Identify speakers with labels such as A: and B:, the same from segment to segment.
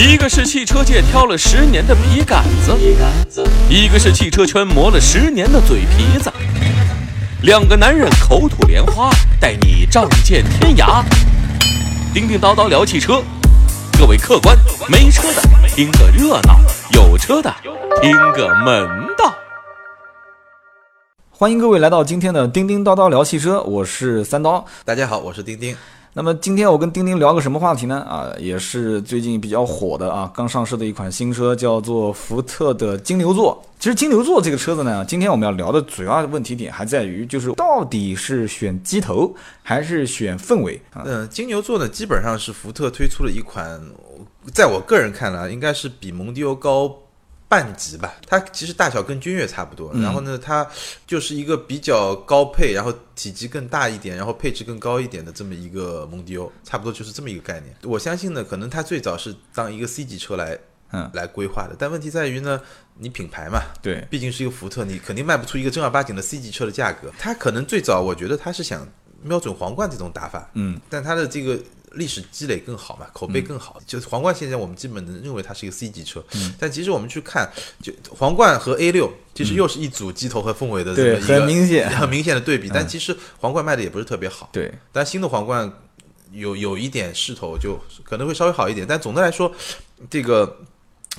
A: 一个是汽车界挑了十年的笔杆子，一个是汽车圈磨了十年的嘴皮子。两个男人口吐莲花，带你仗剑天涯。叮叮叨叨聊汽车，各位客官，没车的听个热闹，有车的听个门道。
B: 欢迎各位来到今天的叮叮叨叨聊汽车，我是三刀。
C: 大家好，我是丁丁。
B: 那么今天我跟丁丁聊个什么话题呢？啊，也是最近比较火的啊，刚上市的一款新车，叫做福特的金牛座。其实金牛座这个车子呢，今天我们要聊的主要问题点还在于，就是到底是选机头还是选氛围啊？
C: 嗯，金牛座呢，基本上是福特推出了一款，在我个人看来，应该是比蒙迪欧高。半级吧，它其实大小跟君越差不多，然后呢，它就是一个比较高配，然后体积更大一点，然后配置更高一点的这么一个蒙迪欧，差不多就是这么一个概念。我相信呢，可能它最早是当一个 C 级车来，
B: 嗯，
C: 来规划的，但问题在于呢，你品牌嘛，
B: 对，
C: 毕竟是一个福特，你肯定卖不出一个正儿八经的 C 级车的价格。它可能最早，我觉得它是想瞄准皇冠这种打法，
B: 嗯，
C: 但它的这个。历史积累更好嘛，口碑更好。就是皇冠现在我们基本能认为它是一个 C 级车，但其实我们去看，就皇冠和 A 六其实又是一组机头和凤尾的这么一
B: 个很明显
C: 很明显的对比。但其实皇冠卖的也不是特别好，
B: 对。
C: 但新的皇冠有有一点势头，就可能会稍微好一点。但总的来说，这个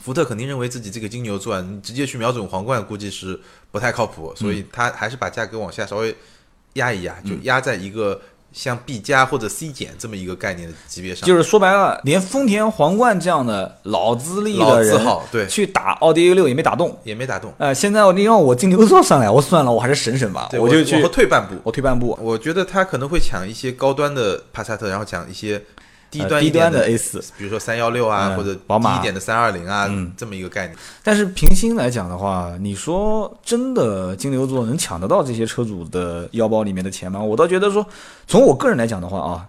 C: 福特肯定认为自己这个金牛座啊，你直接去瞄准皇冠，估计是不太靠谱，所以他还是把价格往下稍微压一压，就压在一个。像 B 加或者 C 减这么一个概念的级别上，
B: 就是说白了，连丰田皇冠这样的老资历的人，
C: 对，
B: 去打奥迪 A 六也没打动，
C: 也没打动。
B: 呃，现在你让我金牛座上来，我算了，我还是省省吧，
C: 我
B: 就去
C: 退半步，
B: 我退半步。
C: 我觉得他可能会抢一些高端的帕萨特，然后抢一些。低端
B: 低端
C: 的
B: A 四，
C: 比如说三幺六啊，或者
B: 宝马
C: 低一点的三二零啊，这么一个概念。
B: 但是平心来讲的话，你说真的金牛座能抢得到这些车主的腰包里面的钱吗？我倒觉得说，从我个人来讲的话啊，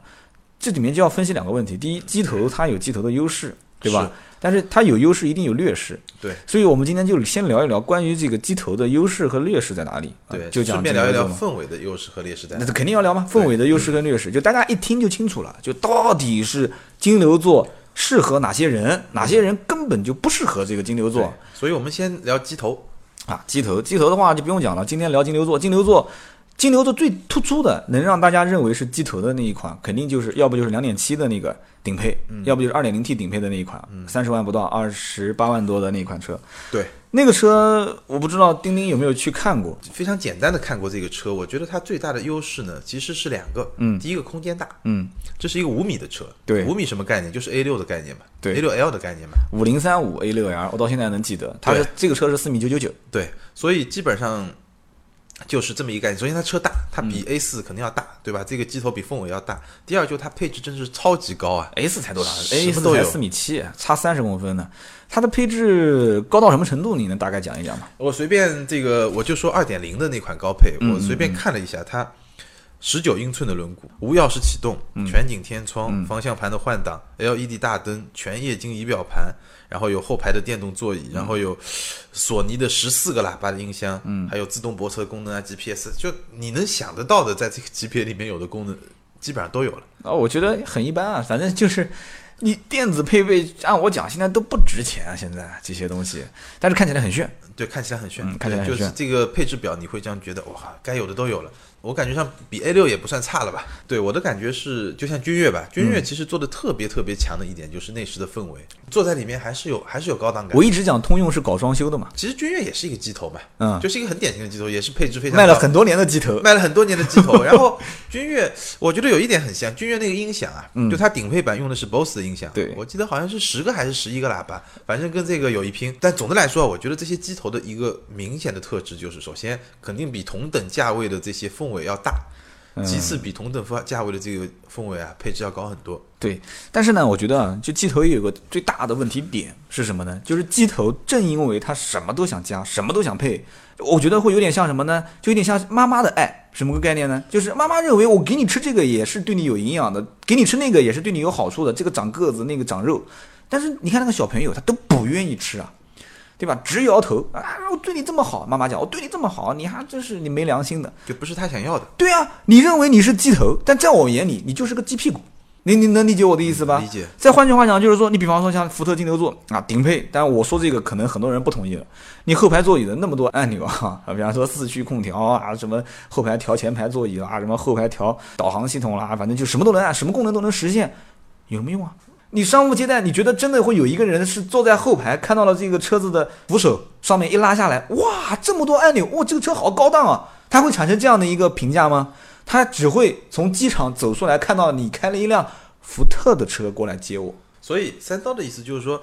B: 这里面就要分析两个问题。第一，机头它有机头的优势，对吧？但是它有优势，一定有劣势。
C: 对，
B: 所以我们今天就先聊一聊关于这个机头的优势和劣势在哪里。
C: 对，
B: 就
C: 顺便聊一聊氛围的优势和劣势在。
B: 那肯定要聊嘛？氛围的优势跟劣势，就大家一听就清楚了。就到底是金牛座适合哪些人，哪些人根本就不适合这个金牛座。
C: 所以我们先聊鸡头
B: 啊，鸡头，机头的话就不用讲了。今天聊金牛座，金牛座。金牛座最突出的，能让大家认为是鸡头的那一款，肯定就是要不就是两点七的那个顶配，要不就是二点零 T 顶配的那一款，三十万不到，二十八万多的那一款车。
C: 对，
B: 那个车我不知道丁丁有没有去看过，
C: 非常简单的看过这个车。我觉得它最大的优势呢，其实是两个。
B: 嗯，
C: 第一个空间大。
B: 嗯，
C: 这是一个五米的车。
B: 对，
C: 五米什么概念？就是 A 六的概念嘛。
B: 对
C: ，A 六 L 的概念嘛。
B: 五零三五 A 六 L，我到现在能记得，它是这个车是四米九九九。
C: 对，所以基本上。就是这么一个概念。首先，它车大，它比 A 四肯定要大，对吧？这个机头比凤尾要大。第二，就它配置真是超级高啊
B: ！A 四才多大？A 四才四米七，差三十公分呢。它的配置高到什么程度？你能大概讲一讲吗？
C: 我随便这个，我就说二点零的那款高配，我随便看了一下，它十九英寸的轮毂，无钥匙启动，全景天窗，方向盘的换挡，LED 大灯，全液晶仪表盘。然后有后排的电动座椅，然后有索尼的十四个喇叭的音箱，嗯，还有自动泊车功能啊，GPS，就你能想得到的，在这个级别里面有的功能，基本上都有了。
B: 啊，我觉得很一般啊，反正就是你电子配备，按我讲，现在都不值钱啊，现在这些东西，但是看起来很炫，
C: 对，看起来很炫，
B: 看起来很
C: 炫，就是这个配置表，你会这样觉得，哇，该有的都有了。我感觉上比 A 六也不算差了吧？对我的感觉是，就像君越吧，君越其实做的特别特别强的一点就是内饰的氛围，坐在里面还是有还是有高档感。
B: 我一直讲通用是搞装修的嘛，
C: 其实君越也是一个机头嘛，
B: 嗯，
C: 就是一个很典型的机头，也是配置非常
B: 卖了很多年的机头，
C: 卖了很多年的机头。然后君越，我觉得有一点很像君越那个音响啊，就它顶配版用的是 BOSS 的音响，
B: 对
C: 我记得好像是十个还是十一个喇叭，反正跟这个有一拼。但总的来说，我觉得这些机头的一个明显的特质就是，首先肯定比同等价位的这些凤尾要大。其次，比同等价位的这个凤尾啊，配置要高很多。
B: 对，但是呢，我觉得啊，就机头也有个最大的问题点是什么呢？就是机头正因为它什么都想加，什么都想配，我觉得会有点像什么呢？就有点像妈妈的爱，什么个概念呢？就是妈妈认为我给你吃这个也是对你有营养的，给你吃那个也是对你有好处的，这个长个子，那个长肉。但是你看那个小朋友，他都不愿意吃啊。对吧？直摇头啊！我对你这么好，妈妈讲我对你这么好，你还真是你没良心的，
C: 就不是他想要的。
B: 对啊，你认为你是鸡头，但在我眼里，你就是个鸡屁股。你你能理解我的意思吧？
C: 理解。
B: 再换句话讲，就是说，你比方说像福特金牛座啊，顶配，但我说这个可能很多人不同意了。你后排座椅的那么多按钮啊，比方说四驱空调啊，什么后排调前排座椅啊，什么后排调导航系统啦，反正就什么都能按，什么功能都能实现，有什么用啊？你商务接待，你觉得真的会有一个人是坐在后排看到了这个车子的扶手上面一拉下来，哇，这么多按钮，哇，这个车好高档啊！他会产生这样的一个评价吗？他只会从机场走出来，看到你开了一辆福特的车过来接我。
C: 所以三刀的意思就是说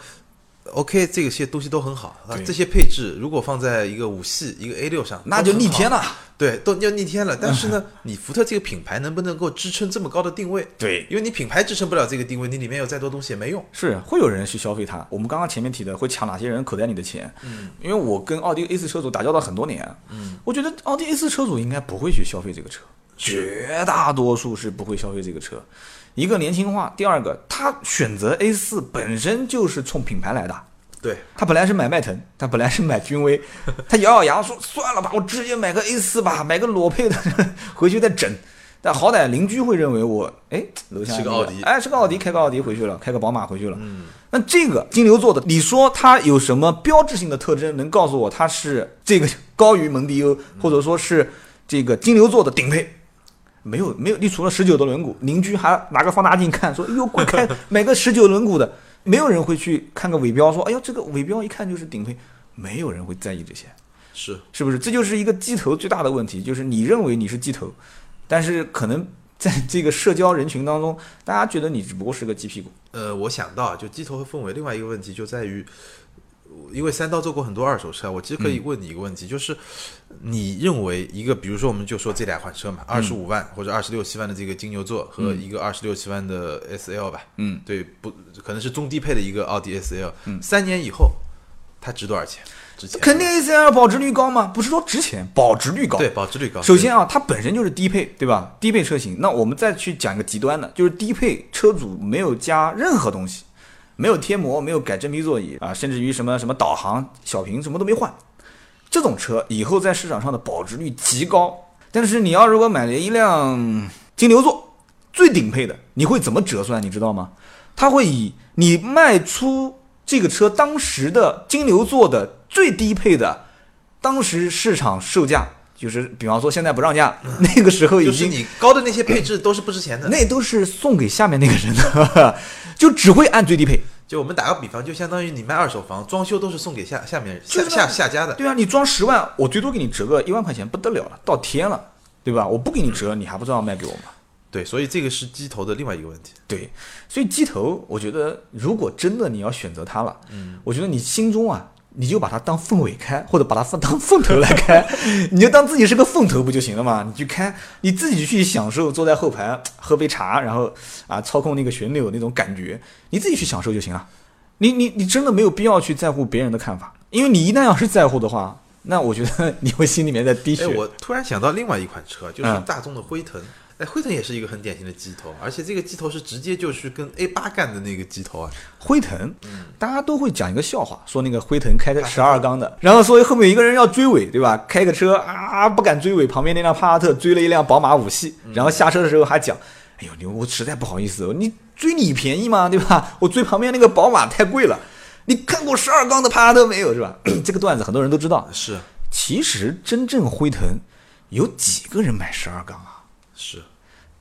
C: ，OK，这些东西都很好啊，这些配置如果放在一个五系、一个 A 六上，
B: 那就逆天了。
C: 对，都要逆天了。但是呢，你福特这个品牌能不能够支撑这么高的定位？
B: 对，
C: 因为你品牌支撑不了这个定位，你里面有再多东西也没用。
B: 是会有人去消费它。我们刚刚前面提的会抢哪些人口袋里的钱？嗯，因为我跟奥迪 A 四车主打交道很多年，嗯，我觉得奥迪 A 四车主应该不会去消费这个车，绝大多数是不会消费这个车。一个年轻化，第二个他选择 A 四本身就是冲品牌来的。
C: 对，
B: 他本来是买迈腾，他本来是买君威，他咬咬牙说算了吧，我直接买个 A 四吧，买个裸配的 回去再整。但好歹邻居会认为我，哎，楼下
C: 是个奥迪
B: 哎，是个奥迪，开个奥迪回去了，开个宝马回去了。嗯，那这个金牛座的，你说它有什么标志性的特征能告诉我它是这个高于蒙迪欧，或者说是这个金牛座的顶配？没有，没有，你除了十九的轮毂，邻居还拿个放大镜看，说，哎呦，贵开 买个十九轮毂的，没有人会去看个尾标，说，哎呦，这个尾标一看就是顶配，没有人会在意这些。
C: 是
B: 是不是？这就是一个鸡头最大的问题，就是你认为你是鸡头，但是可能在这个社交人群当中，大家觉得你只不过是个鸡屁股。
C: 呃，我想到啊就鸡头和凤尾，另外一个问题就在于，因为三刀做过很多二手车，我其实可以问你一个问题，就是你认为一个，比如说我们就说这两款车嘛，二十五万或者二十六七万的这个金牛座和一个二十六七万的 S L 吧，
B: 嗯，
C: 对，不可能是中低配的一个奥迪 S L，嗯三年以后它值多少钱？值钱？
B: 肯定 S L 保值率高吗？不是说值钱，保值率高。
C: 对，保值率高。
B: 首先啊，它本身就是低配，对吧？低配车型。那我们再去讲一个极端的，就是低配车主没有加任何东西，没有贴膜，没有改真皮座椅啊，甚至于什么什么导航、小屏什么都没换，这种车以后在市场上的保值率极高。但是你要如果买了一辆金牛座最顶配的，你会怎么折算？你知道吗？它会以你卖出这个车当时的金牛座的最低配的，当时市场售价，就是比方说现在不让价，那个时候已经
C: 就是你高的那些配置都是不值钱的。
B: 那都是送给下面那个人的，就只会按最低配。
C: 就我们打个比方，就相当于你卖二手房，装修都是送给下下面下下下家的。
B: 对啊，你装十万，我最多给你折个一万块钱，不得了了，到天了，对吧？我不给你折，你还不知道卖给我吗？
C: 对，所以这个是机头的另外一个问题。
B: 对，所以机头，我觉得如果真的你要选择它了，嗯，我觉得你心中啊，你就把它当凤尾开，或者把它放当凤头来开，你就当自己是个凤头不就行了嘛？你去开，你自己去享受，坐在后排喝杯茶，然后啊操控那个旋钮那种感觉，你自己去享受就行了。你你你真的没有必要去在乎别人的看法，因为你一旦要是在乎的话，那我觉得你会心里面在滴血。
C: 哎，我突然想到另外一款车，就是
B: 嗯
C: 大众的辉腾。哎，辉腾也是一个很典型的鸡头，而且这个鸡头是直接就是跟 A 八干的那个鸡头啊。
B: 辉腾，大家都会讲一个笑话，说那个辉腾开个十二缸的，然后说后面有一个人要追尾，对吧？开个车啊不敢追尾，旁边那辆帕萨特追了一辆宝马五系，然后下车的时候还讲，哎呦你我实在不好意思，你追你便宜吗？对吧？我追旁边那个宝马太贵了。你看过十二缸的帕萨特没有？是吧？这个段子很多人都知道。
C: 是
B: 其实真正辉腾有几个人买十二缸啊？
C: 是，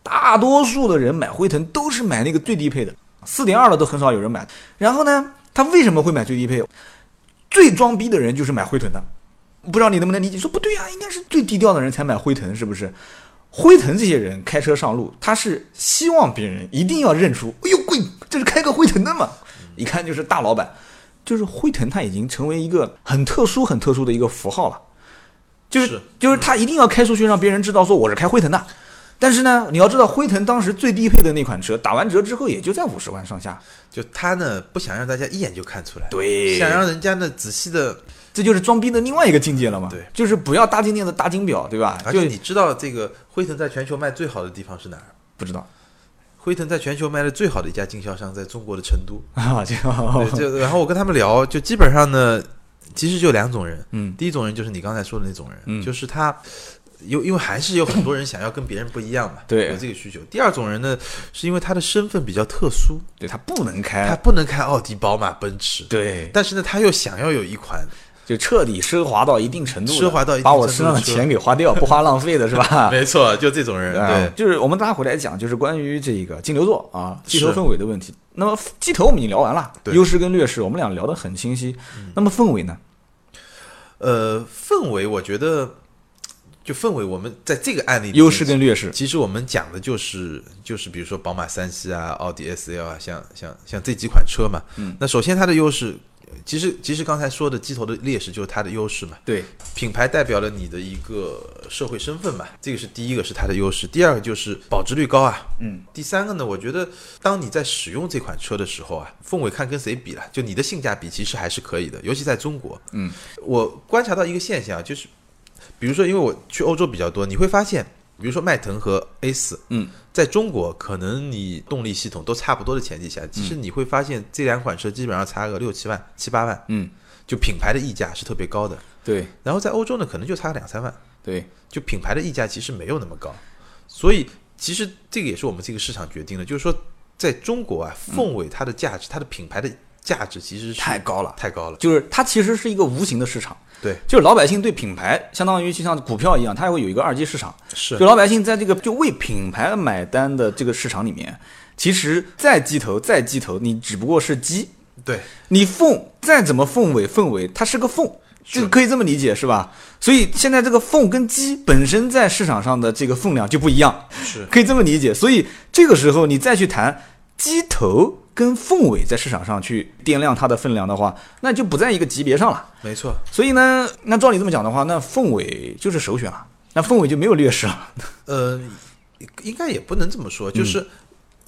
B: 大多数的人买辉腾都是买那个最低配的，四点二的都很少有人买。然后呢，他为什么会买最低配？最装逼的人就是买辉腾的，不知道你能不能理解？说不对啊、应该是最低调的人才买辉腾，是不是？辉腾这些人开车上路，他是希望别人一定要认出，哎呦贵，这是开个辉腾的嘛，一看就是大老板。就是辉腾，它已经成为一个很特殊、很特殊的一个符号了。就是
C: 是
B: 就是他一定要开出去，让别人知道说我是开辉腾的。但是呢，你要知道，辉腾当时最低配的那款车，打完折之后也就在五十万上下，
C: 就他呢不想让大家一眼就看出来，
B: 对
C: 想让人家呢仔细的，
B: 这就是装逼的另外一个境界了嘛。
C: 对，
B: 就是不要大金链子、大金表，对吧？就
C: 而且你知道这个辉腾在全球卖最好的地方是哪儿？
B: 不知道
C: 辉腾在全球卖的最好的一家经销商在中国的成都。
B: 啊，
C: 就然后我跟他们聊，就基本上呢，其实就两种人。
B: 嗯
C: 第一种人就是你刚才说的那种人，
B: 嗯
C: 就是他因因为还是有很多人想要跟别人不一样嘛，
B: 对
C: 有这个需求。第二种人呢，是因为他的身份比较特殊，
B: 对他不能开他，
C: 不能开奥迪、宝马、奔驰，
B: 对，
C: 但是呢，他又想要有一款，
B: 就彻底奢华到一定程度的，
C: 奢华到一定
B: 把我身上的钱给花掉，不花浪费的是吧？
C: 没错，就这种人，
B: 啊
C: 对，
B: 就是我们拉回来讲，就是关于这个金牛座啊，鸡头
C: 是
B: 凤尾的问题。那么鸡头我们已经聊完了，
C: 对
B: 优势跟劣势我们俩聊得很清晰。那么凤尾呢？
C: 呃，氛围，我觉得就氛围，我们在这个案例里
B: 优势跟劣势，
C: 其实我们讲的就是就是比如说宝马三系啊、奥迪 S L 啊，像像像这几款车嘛。嗯。那首先它的优势，其实其实刚才说的鸡头的劣势就是它的优势嘛。
B: 对，
C: 品牌代表了你的一个社会身份嘛，这个是第一个是它的优势。第二个就是保值率高啊。
B: 嗯。
C: 第三个呢，我觉得当你在使用这款车的时候啊，凤尾看跟谁比了，就你的性价比其实还是可以的，尤其在中国。
B: 嗯。
C: 我观察到一个现象，就是比如说，因为我去欧洲比较多，你会发现，比如说迈腾和 A 四，
B: 嗯，
C: 在中国可能你动力系统都差不多的前提下，其实你会发现这两款车基本上差个六七万、七八万，
B: 嗯，
C: 就品牌的溢价是特别高的。
B: 对。
C: 然后在欧洲呢，可能就差个两三万，
B: 对，
C: 就品牌的溢价其实没有那么高，所以其实这个也是我们这个市场决定的，就是说在中国啊，凤尾它的价值，它的品牌的价值其实是
B: 太高了。
C: 太高了。
B: 就是它其实是一个无形的市场，
C: 对，
B: 就是老百姓对品牌相当于就像股票一样，它会有一个二级市场。
C: 是
B: 就老百姓在这个就为品牌买单的这个市场里面，其实再鸡头再鸡头，你只不过是鸡，
C: 对，
B: 你凤再怎么凤尾凤尾，它是个凤，这个可以这么理解是吧？所以现在这个凤跟鸡本身在市场上的这个分量就不一样，
C: 是
B: 可以这么理解。所以这个时候你再去谈鸡头跟凤尾在市场上去掂量它的分量的话，那就不在一个级别上了。
C: 没错。
B: 所以呢，那照你这么讲的话，那凤尾就是首选了，那凤尾就没有劣势了。
C: 呃，应该也不能这么说，就是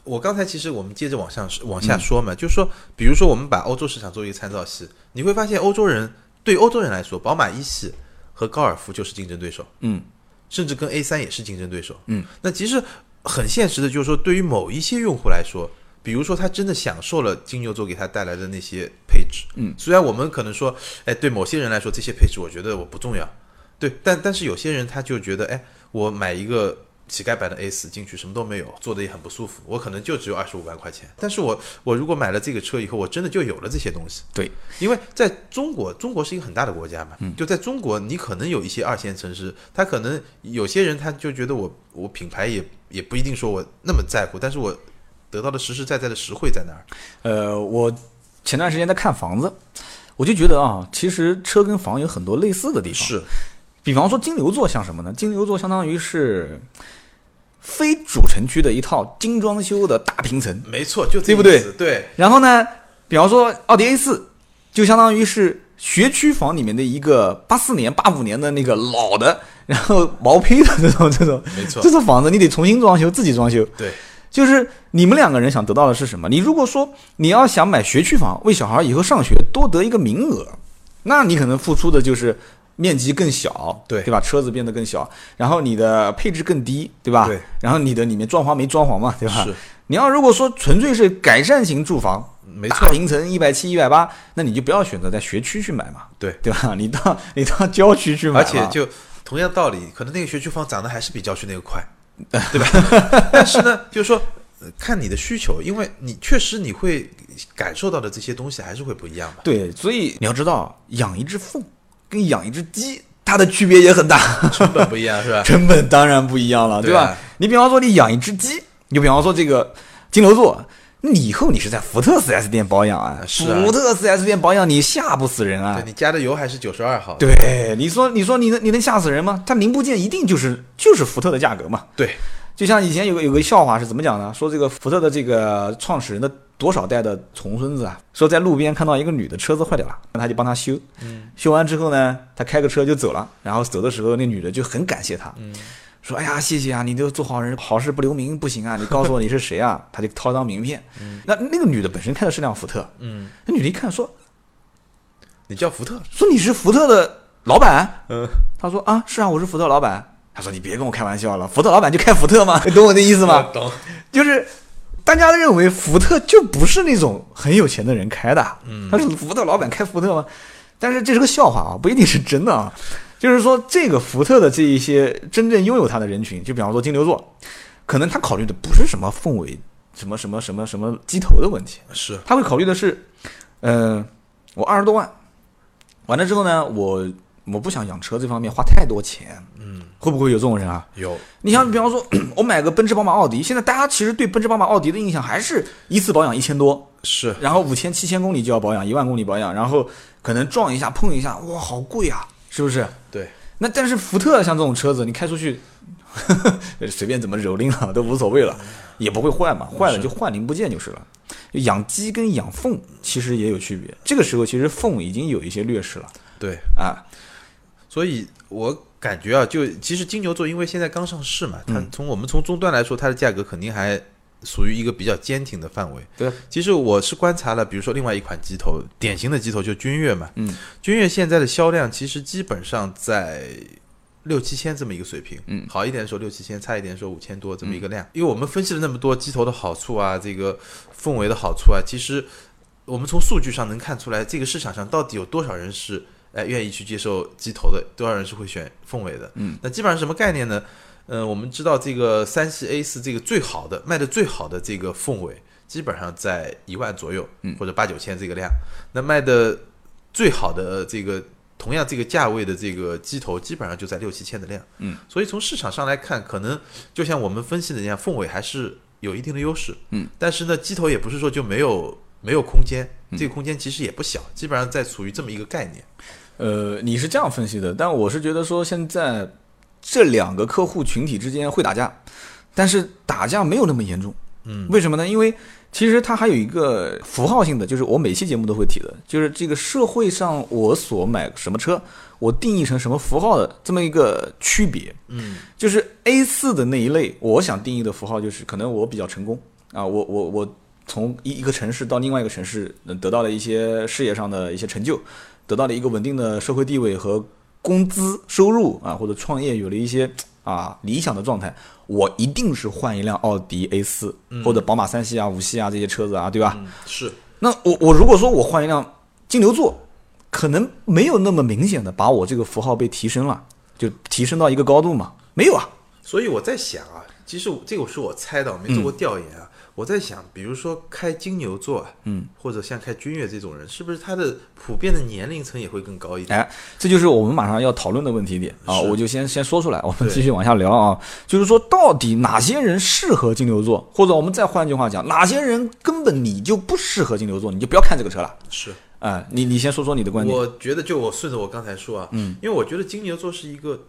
C: 我刚才其实我们接着往上往下说嘛，就是说，比如说我们把欧洲市场作为一个参照系，你会发现欧洲人对欧洲人来说，宝马一系和高尔夫就是竞争对手，
B: 嗯，
C: 甚至跟 A 三也是竞争对手，
B: 嗯。
C: 那其实很现实的，就是说，对于某一些用户来说。比如说，他真的享受了金牛座给他带来的那些配置，
B: 嗯。
C: 虽然我们可能说，哎，对某些人来说这些配置我觉得我不重要，对，但但是有些人他就觉得，哎，我买一个乞丐版的 A 四进去什么都没有，坐的也很不舒服，我可能就只有二十五万块钱，但是我我如果买了这个车以后，我真的就有了这些东西。
B: 对，
C: 因为在中国，中国是一个很大的国家嘛，嗯。就在中国，你可能有一些二线城市，他可能有些人他就觉得我我品牌也也不一定说我那么在乎，但是我得到的实实在在的实惠在哪儿？
B: 呃，我前段时间在看房子，我就觉得啊，其实车跟房有很多类似的地方。
C: 是，
B: 比方说金牛座像什么呢？金牛座相当于是非主城区的一套精装修的大平层。
C: 没错，就这
B: 对不对
C: 对，
B: 然后呢，比方说奥迪 A 四，就相当于是学区房里面的一个八四年、八五年的那个老的，然后毛坯的这种这种
C: 没错
B: 这，种房子，你得重新装修，自己装修。
C: 对，
B: 就是你们两个人想得到的是什么？你如果说你要想买学区房，为小孩以后上学多得一个名额，那你可能付出的就是面积更小，
C: 对
B: 对吧？车子变得更小，然后你的配置更低，对吧？
C: 对。
B: 然后你的里面装潢没装潢嘛，对吧？
C: 是
B: 你要如果说纯粹是改善型住房，
C: 没错，
B: 平层一百七、一百八，那你就不要选择在学区去买嘛，
C: 对，
B: 对吧？你到你到郊区去买，
C: 而且就同样道理，可能那个学区房涨得还是比郊区那个快，对吧？但是呢，就是说。呃看你的需求，因为你确实你会感受到的这些东西还是会不一样吧？
B: 对，所以你要知道，养一只凤跟养一只鸡，它的区别也很大。
C: 成本不一样是吧？
B: 成本当然不一样了，对吧？
C: 对啊
B: 你比方说你养一只鸡，你比方说这个金牛座，你以后你是在福特 4S 店保养啊，
C: 是啊。
B: 福特 4S 店保养你吓不死人啊。
C: 对。你加的油还是九十二号，
B: 对，你说你说你能你能吓死人吗？它零部件一定就是就是福特的价格嘛。
C: 对。
B: 就像以前有个有个笑话是怎么讲呢？说这个福特的这个创始人的多少代的重孙子啊，说在路边看到一个女的车子坏掉了，那他就帮她修，嗯。修完之后呢，他开个车就走了，然后走的时候那女的就很感谢他，说哎呀谢谢啊，你都做好人，好事不留名不行啊，你告诉我你是谁啊？他就掏张名片，那那个女的本身开的是辆福特，
C: 嗯，
B: 那女的一看说
C: 你叫福特，
B: 说你是福特的老板，
C: 嗯，
B: 他说啊是啊我是福特老板。他说：“你别跟我开玩笑了，福特老板就开福特吗？你 懂我的意思吗？
C: 懂，
B: 就是大家认为福特就不是那种很有钱的人开的，嗯，他是福特老板开福特吗？但是这是个笑话啊，不一定是真的啊。就是说这个福特的这一些真正拥有它的人群，就比方说金牛座，可能他考虑的不是什么凤尾、什么什么什么什么机头的问题，
C: 是。
B: 他会考虑的是，嗯，我二十多万，完了之后呢，我我不想养车这方面花太多钱，
C: 嗯，
B: 会不会有这种人啊？
C: 有。
B: 你像比方说，我买个奔驰、宝马、奥迪，现在大家其实对奔驰、宝马、奥迪的印象还是一次保养一千多，
C: 是。
B: 然后五千、七千公里就要保养，一万公里保养，然后可能撞一下、碰一下，哇，好贵啊，是不是？
C: 对，
B: 那但是福特像这种车子，你开出去，随便怎么蹂躏了都无所谓了，也不会坏嘛，坏了就换零部件就是了。养鸡跟养凤其实也有区别，这个时候其实凤已经有一些劣势了
C: 对，
B: 啊。
C: 所以我感觉啊，就其实金牛座因为现在刚上市嘛，它
B: 嗯
C: 从我们从终端来说，它的价格肯定还属于一个比较坚挺的范围。
B: 对，
C: 其实我是观察了，比如说另外一款机头，典型的机头就君越嘛，
B: 嗯，
C: 君越现在的销量其实基本上在。六七千这么一个水平，
B: 嗯
C: 好一点的时候六七千，差一点的时候五千多这么一个量。因为我们分析了那么多机头的好处啊，这个氛围的好处啊，其实我们从数据上能看出来，这个市场上到底有多少人是哎愿意去接受机头的，多少人是会选凤尾的。
B: 嗯，
C: 那基本上什么概念呢？嗯、我们知道这个三系 A 四这个最好的卖的最好的这个凤尾，基本上在一万左右，
B: 嗯
C: 或者八九千这个量。那卖的最好的这个同样这个价位的这个机头，基本上就在六七千的量。
B: 嗯，
C: 所以从市场上来看，可能就像我们分析的那样，凤尾还是有一定的优势。
B: 嗯，
C: 但是呢，机头也不是说就没有没有空间，
B: 嗯
C: 这个空间其实也不小，基本上在处于这么一个概念。
B: 呃，你是这样分析的，但我是觉得说现在这两个客户群体之间会打架，但是打架没有那么严重。
C: 嗯，
B: 为什么呢？因为其实它还有一个符号性的，就是我每期节目都会提的，就是这个社会上我所买什么车，我定义成什么符号的这么一个区别。
C: 嗯，
B: 就是 A 四的那一类，我想定义的符号就是可能我比较成功啊，我我我从一一个城市到另外一个城市，呃得到了一些事业上的一些成就，得到了一个稳定的社会地位和工资收入啊，或者创业有了一些啊理想的状态，我一定是换一辆奥迪 A 四、或者宝马三系啊、五系啊这些车子啊，对吧？
C: 嗯是
B: 那我我如果说我换一辆金牛座，可能没有那么明显的把我这个符号被提升了，就提升到一个高度嘛？没有啊，
C: 所以我在想啊，其实这个是我猜的，我没做过调研啊。我在想，比如说开金牛座啊，
B: 嗯，
C: 或者像开君越这种人，是不是他的普遍的年龄层也会更高一点？
B: 哎，这就是我们马上要讨论的问题点啊！我就先先说出来，我们继续往下聊啊。就是说，到底哪些人适合金牛座，或者我们再换句话讲，哪些人根本你就不适合金牛座，你就不要看这个车了。
C: 是，
B: 啊、你你先说说你的观点。
C: 我觉得就我顺着我刚才说啊，
B: 嗯，
C: 因为我觉得金牛座是一个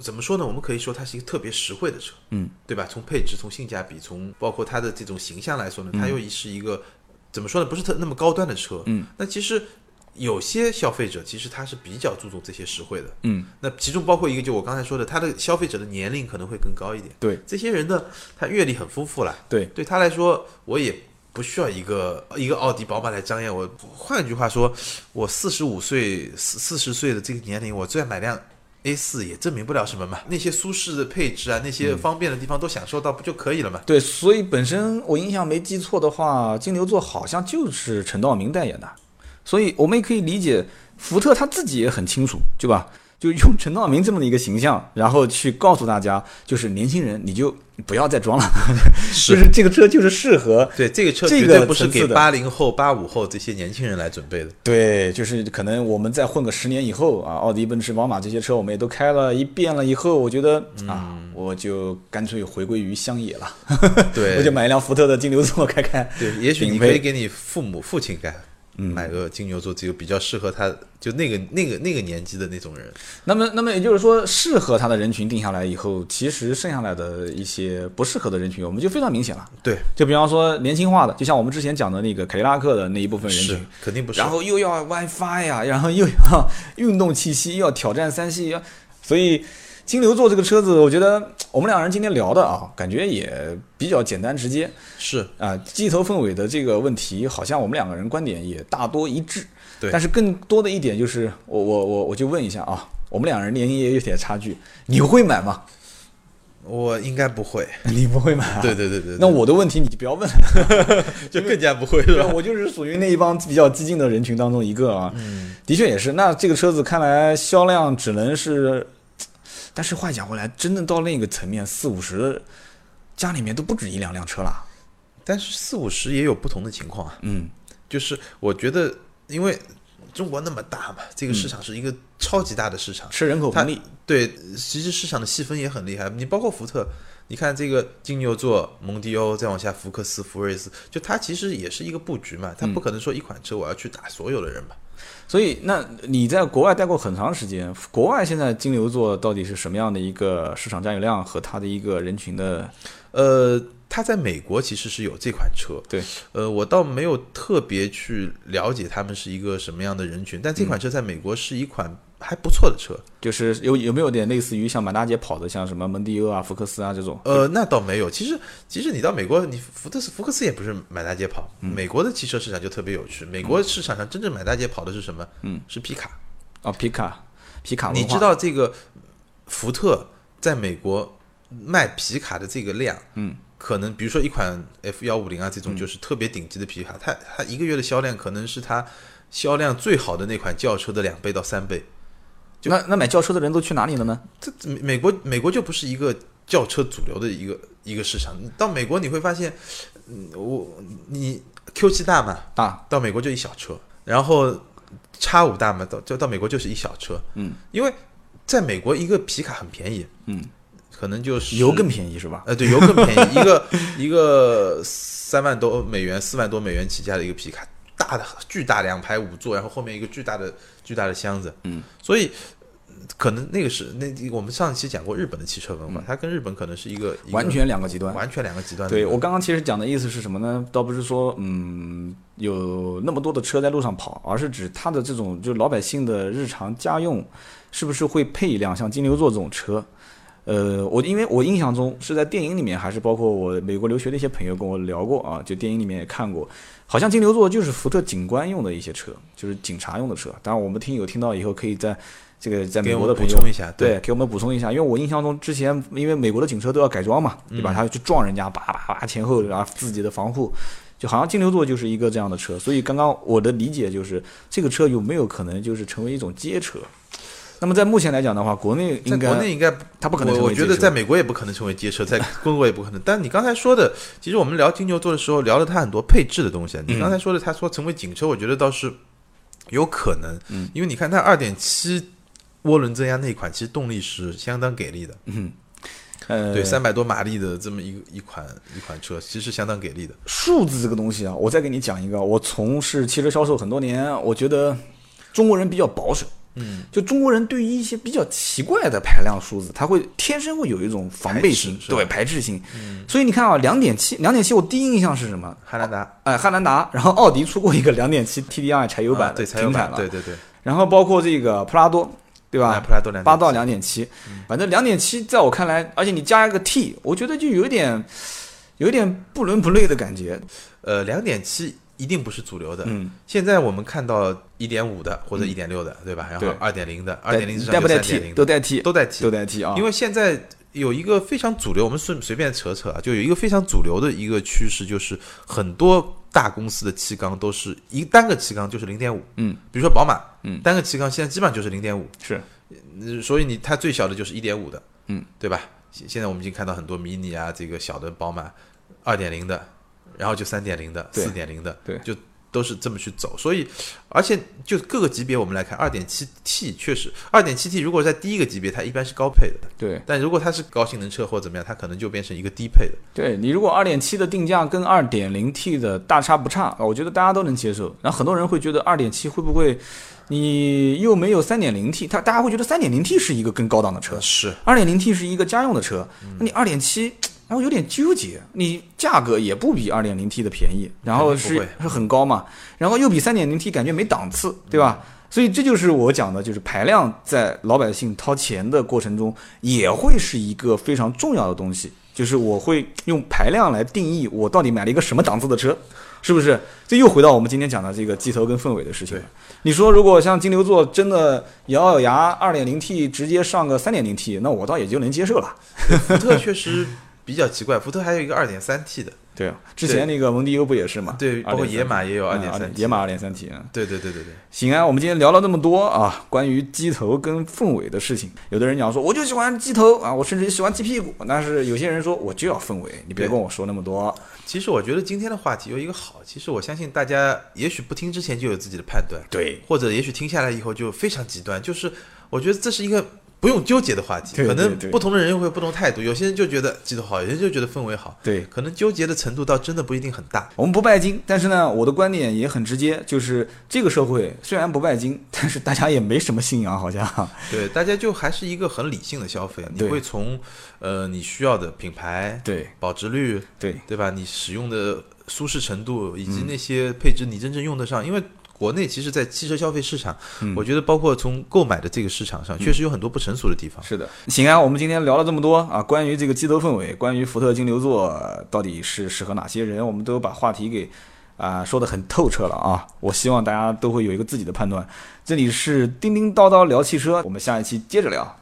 C: 怎么说呢？我们可以说它是一个特别实惠的车，
B: 嗯，
C: 对吧？从配置、从性价比、从包括它的这种形象来说呢，它又是一个怎么说呢？不是特那么高端的车，
B: 嗯，
C: 那其实有些消费者其实他是比较注重这些实惠的，
B: 嗯，
C: 那其中包括一个就我刚才说的，他的消费者的年龄可能会更高一点，
B: 对。
C: 这些人呢，他阅历很丰富了，
B: 对，
C: 对他来说，我也不需要一个一个奥迪、宝马来张扬。我。换句话说，我四十五岁、四四十岁的这个年龄，我再买辆 A 四也证明不了什么嘛。那些舒适的配置啊，那些方便的地方都享受到，不就可以了嘛？
B: 对，所以本身我印象没记错的话，金牛座好像就是陈道明代言的，所以我们也可以理解，福特他自己也很清楚，对吧？就用陈道明这么的一个形象，然后去告诉大家，就是年轻人你就不要再装了，就是这个车就是适合
C: 对，这个车
B: 这个
C: 绝对不是给八零后、八五后这些年轻人来准备的。
B: 对，就是可能我们再混个十年以后啊，奥迪、奔驰、宝马这些车我们也都开了一遍了以后，我觉得啊，我就干脆回归于乡野了，
C: 对，
B: 我就买一辆福特的金牛座开开。
C: 对，也许你可以给你父母、父亲干。
B: 嗯
C: 买个金牛座，只有比较适合他，就那个那个那个年纪的那种人。
B: 那么，那么也就是说，适合他的人群定下来以后，其实剩下来的一些不适合的人群，我们就非常明显了。
C: 对，
B: 就比方说年轻化的，就像我们之前讲的那个凯迪拉克的那一部分人群，
C: 肯定不是。
B: 然后又要 WiFi 呀，然后又要运动气息，又要挑战三系，要所以金牛座这个车子，我觉得 我们两人今天聊的啊，感觉也比较简单直接
C: 是
B: 啊。鸡头凤尾的这个问题，好像我们两个人观点也大多一致。
C: 对
B: 但是更多的一点就是，我我我我就问一下啊，我们两人年龄也有点差距，你会买吗？
C: 我应该不会。
B: 你不会买、啊？
C: 对对对对，对
B: 那我的问题你就不要问了。
C: 就更加不会。
B: 我就是属于那一帮比较激进的人群当中一个啊。
C: 嗯，
B: 的确也是。那这个车子看来销量只能是，但是话讲回来，真的到那个层面，四五十家里面都不止一两辆车了。
C: 但是四五十也有不同的情况啊。
B: 嗯，
C: 就是我觉得，因为中国那么大嘛，这个市场是一个超级大的市场，
B: 吃人口红利。
C: 对，其实市场的细分也很厉害。你包括福特，你看这个金牛座、蒙迪欧，再往下福克斯、福睿斯，就它其实也是一个布局嘛。它不可能说一款车我要去打所有的人吧。
B: 所以，那你在国外待过很长时间，国外现在金牛座到底是什么样的一个市场占有量和它的一个人群的？
C: 呃，它在美国其实是有这款车，
B: 对，
C: 呃，我倒没有特别去了解他们是一个什么样的人群，但这款车在美国是一款还不错的车，
B: 就是有有没有点类似于像满大街跑的，像什么蒙迪欧啊、福克斯啊这种？
C: 呃，那倒没有。其实，其实你到美国，你福特斯、福克斯也不是满大街跑。美国的汽车市场就特别有趣。美国市场上真正满大街跑的是什么？
B: 嗯，
C: 是皮卡。
B: 哦，皮卡，皮卡。
C: 你知道这个福特在美国卖皮卡的这个量？
B: 嗯。
C: 可能比如说一款 F 幺五零啊，这种就是特别顶级的皮卡，它它一个月的销量可能是它销量最好的那款轿车的两倍到三倍。
B: 那那买轿车的人都去哪里了呢？
C: 这美国美国就不是一个轿车主流的一个一个市场。到美国你会发现，嗯我你 Q 七大嘛，
B: 大
C: 到美国就一小车，然后叉五大嘛，到就到美国就是一小车。
B: 嗯，
C: 因为在美国一个皮卡很便宜。
B: 嗯。
C: 可能就是
B: 油更便宜是吧？
C: 呃，对，油更便宜，一个一个三万多美元、四万多美元起价的一个皮卡，大的巨大两排五座，然后后面一个巨大的巨大的箱子，
B: 嗯，
C: 所以可能那个是那我们上一期讲过日本的汽车文化，它跟日本可能是一个
B: 完全两个极端，
C: 完全两个极端。
B: 对我刚刚其实讲的意思是什么呢？倒不是说嗯有那么多的车在路上跑，而是指它的这种就是老百姓的日常家用是不是会配一辆像金牛座这种车？呃，我因为我印象中是在电影里面，还是包括我美国留学的一些朋友跟我聊过啊，就电影里面也看过，好像金牛座就是福特警官用的一些车，就是警察用的车。当然，我们听友听到以后，可以在这个在美国的朋友
C: 补充一下，
B: 对，给我们补充一下，因为我印象中之前因为美国的警车都要改装嘛，对吧？他去撞人家，叭叭叭前后然后自己的防护，就好像金牛座就是一个这样的车。所以刚刚我的理解就是，这个车有没有可能就是成为一种街车？那么在目前来讲的话，国内应该
C: 国内应该
B: 它不可能。
C: 我我觉得在美国也不可能成为街车，在 中国也不可能。但你刚才说的，其实我们聊金牛座的时候聊了它很多配置的东西。你刚才说的，他说成为警车，我觉得倒是有可能。
B: 嗯，
C: 因为你看它二点七涡轮增压那款，其实动力是相当给力的。
B: 嗯，呃，
C: 对，三百多马力的这么一个一款一款车，其实相当给力的。
B: 数字这个东西啊，我再给你讲一个。我从事汽车销售很多年，我觉得中国人比较保守。
C: 嗯，
B: 就中国人对于一些比较奇怪的排量数字，他会天生会有一种防备心，对排斥性。
C: 嗯，
B: 所以你看啊，两点七，两点七，我第一印象是什么？
C: 汉兰达，
B: 哎，汉兰达，然后奥迪出过一个两点七 TDI 柴油版的，
C: 停
B: 产了。
C: 对对对。
B: 然后包括这个普拉多，对吧？
C: 普拉多两
B: 八到两点七，反正两点七，在我看来，而且你加一个 T，我觉得就有点，有点不伦不类的感觉。
C: 呃，两点七。一定不是主流的。
B: 嗯，
C: 现在我们看到一点五的或者一点六的，对吧？然后二点零的，二点零
B: 带不带 T 都带
C: T，
B: 都
C: 带 T，
B: 都带 T 啊。
C: 因为现在有一个非常主流，我们顺随便扯扯啊，就有一个非常主流的一个趋势，就是很多大公司的气缸都是一单个气缸就是零点五。
B: 嗯，
C: 比如说宝马，
B: 嗯，
C: 单个气缸现在基本上就是零点五。
B: 是，
C: 所以你它最小的就是一点五的。
B: 嗯，
C: 对吧？现现在我们已经看到很多迷你啊，这个小的宝马二点零的，然后就三点零的、四点零的，
B: 对，
C: 就。都是这么去走，所以，而且就各个级别我们来看，二点七 T 确实，二点七 T 如果在第一个级别，它一般是高配的，
B: 对。
C: 但如果它是高性能车或怎么样，它可能就变成一个低配的。
B: 对你如果二点七的定价跟二点零 T 的大差不差，我觉得大家都能接受。然后很多人会觉得二点七会不会，你又没有三点零 T，它大家会觉得三点零 T 是一个更高档的车，
C: 是
B: 二点零 T 是一个家用的车，那你二点七。然后有点纠结，你价格也不比二点零 T 的便宜，然后是是很高嘛，然后又比三点零 T 感觉没档次，对吧？所以这就是我讲的，就是排量在老百姓掏钱的过程中也会是一个非常重要的东西，就是我会用排量来定义我到底买了一个什么档次的车，是不是？这又回到我们今天讲的这个鸡头跟凤尾的事情。你说如果像金牛座真的咬咬牙二点零 T 直接上个三点零 T，那我倒也就能接受了。
C: 福特确实。比较奇怪，福特还有一个二点三 T 的，
B: 对啊，之前那个蒙迪欧不也是嘛？
C: 对，包括野马也有二
B: 嗯
C: 点三 T，
B: 野马二点三 T 啊。
C: 对对对对对，
B: 行啊，我们今天聊了那么多啊，关于机头跟凤尾的事情。有的人讲说，我就喜欢机头啊，我甚至喜欢鸡屁股。但是有些人说，我就要凤尾，你别跟我说那么多。
C: 其实我觉得今天的话题有一个好，其实我相信大家也许不听之前就有自己的判断，
B: 对，
C: 或者也许听下来以后就非常极端，就是我觉得这是一个不用纠结的话题，可能不同的人会有不同态度，有些人就觉得机头好，有些人就觉得氛围好，
B: 对，
C: 可能纠结的程度倒真的不一定很大。
B: 我们不拜金，但是呢，我的观点也很直接，就是这个社会虽然不拜金，但是大家也没什么信仰，好像。
C: 对，大家就还是一个很理性的消费，你会从呃你需要的品牌、
B: 对
C: 保值率，
B: 对
C: 对吧？你使用的舒适程度以及
B: 嗯
C: 那些配置你真正用得上，因为。国内其实，在汽车消费市场，
B: 嗯
C: 我觉得包括从购买的这个市场上，确实有很多不成熟的地方。
B: 是的，行啊，我们今天聊了这么多啊，关于这个机头氛围，关于福特金牛座呃到底是适合哪些人，我们都把话题给啊、说得很透彻了啊。我希望大家都会有一个自己的判断。这里是叮叮叨叨聊汽车，我们下一期接着聊。